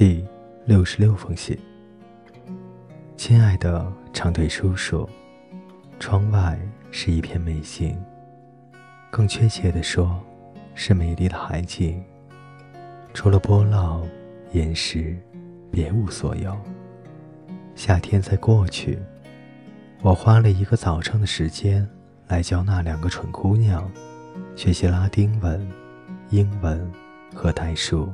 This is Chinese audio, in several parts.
第六十六封信，亲爱的长腿叔叔，窗外是一片美景，更确切地说，是美丽的海景。除了波浪、岩石，别无所有。夏天在过去，我花了一个早上的时间来教那两个蠢姑娘学习拉丁文、英文和代数。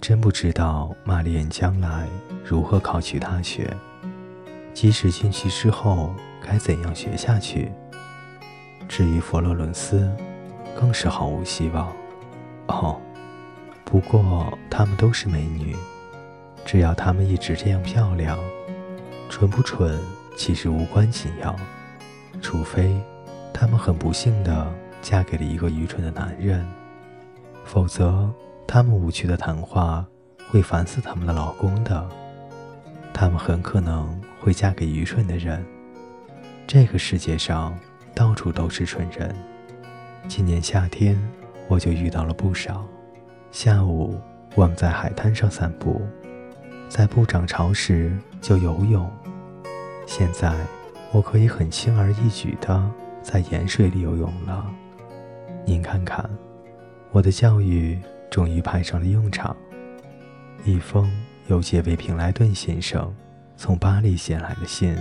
真不知道玛丽安将来如何考取大学，即使进去之后该怎样学下去。至于佛罗伦斯，更是毫无希望。哦，不过她们都是美女，只要她们一直这样漂亮，蠢不蠢其实无关紧要，除非她们很不幸地嫁给了一个愚蠢的男人，否则。他们无趣的谈话会烦死他们的老公的，他们很可能会嫁给愚蠢的人。这个世界上到处都是蠢人。今年夏天我就遇到了不少。下午我们在海滩上散步，在不涨潮时就游泳。现在我可以很轻而易举地在盐水里游泳了。您看看，我的教育。终于派上了用场。一封由杰维平莱顿先生从巴黎写来的信，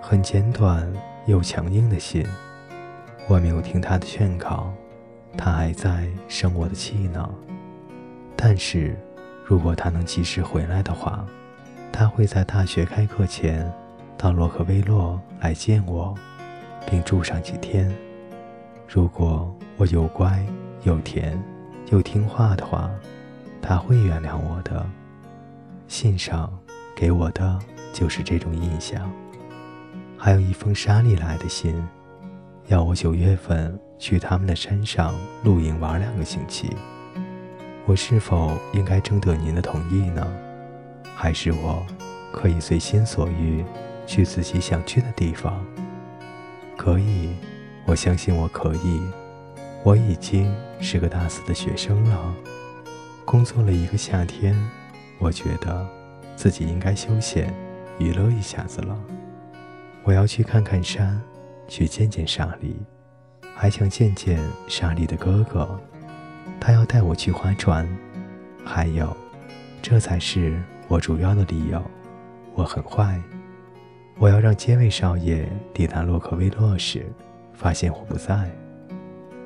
很简短又强硬的信。我没有听他的劝告，他还在生我的气呢。但是，如果他能及时回来的话，他会在大学开课前到洛克威洛来见我，并住上几天。如果我又乖又甜。又听话的话，他会原谅我的。信上给我的就是这种印象。还有一封沙利来的信，要我九月份去他们的山上露营玩两个星期。我是否应该征得您的同意呢？还是我可以随心所欲去自己想去的地方？可以，我相信我可以。我已经是个大四的学生了，工作了一个夏天，我觉得自己应该休闲娱乐一下子了。我要去看看山，去见见莎莉，还想见见莎莉的哥哥，他要带我去划船。还有，这才是我主要的理由。我很坏，我要让街卫少爷抵达洛克威洛时，发现我不在。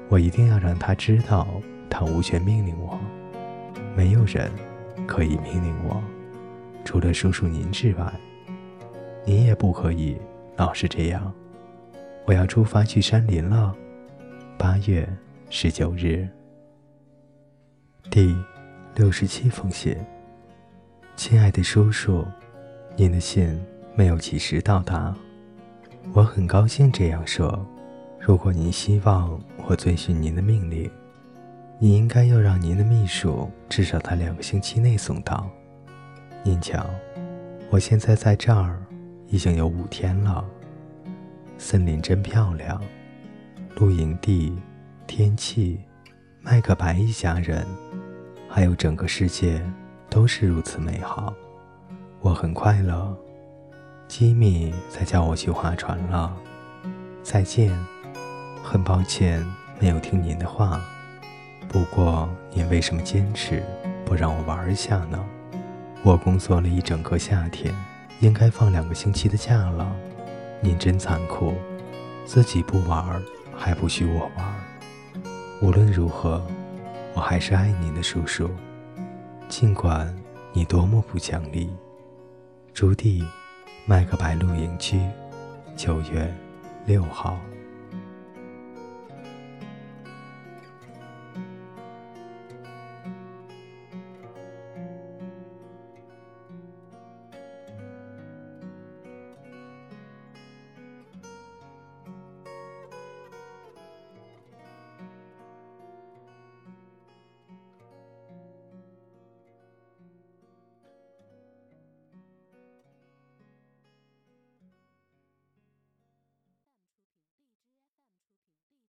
我一定要让他知道，他无权命令我，没有人可以命令我，除了叔叔您之外，您也不可以老是这样。我要出发去山林了，八月十九日。第六十七封信，亲爱的叔叔，您的信没有及时到达，我很高兴这样说。如果您希望我遵循您的命令，你应该要让您的秘书至少在两个星期内送到。您瞧，我现在在这儿已经有五天了。森林真漂亮，露营地、天气、麦克白一家人，还有整个世界都是如此美好，我很快乐。吉米在叫我去划船了，再见。很抱歉没有听您的话，不过您为什么坚持不让我玩一下呢？我工作了一整个夏天，应该放两个星期的假了。您真残酷，自己不玩还不许我玩。无论如何，我还是爱您的叔叔，尽管你多么不讲理。朱棣，麦克白露营区，九月六号。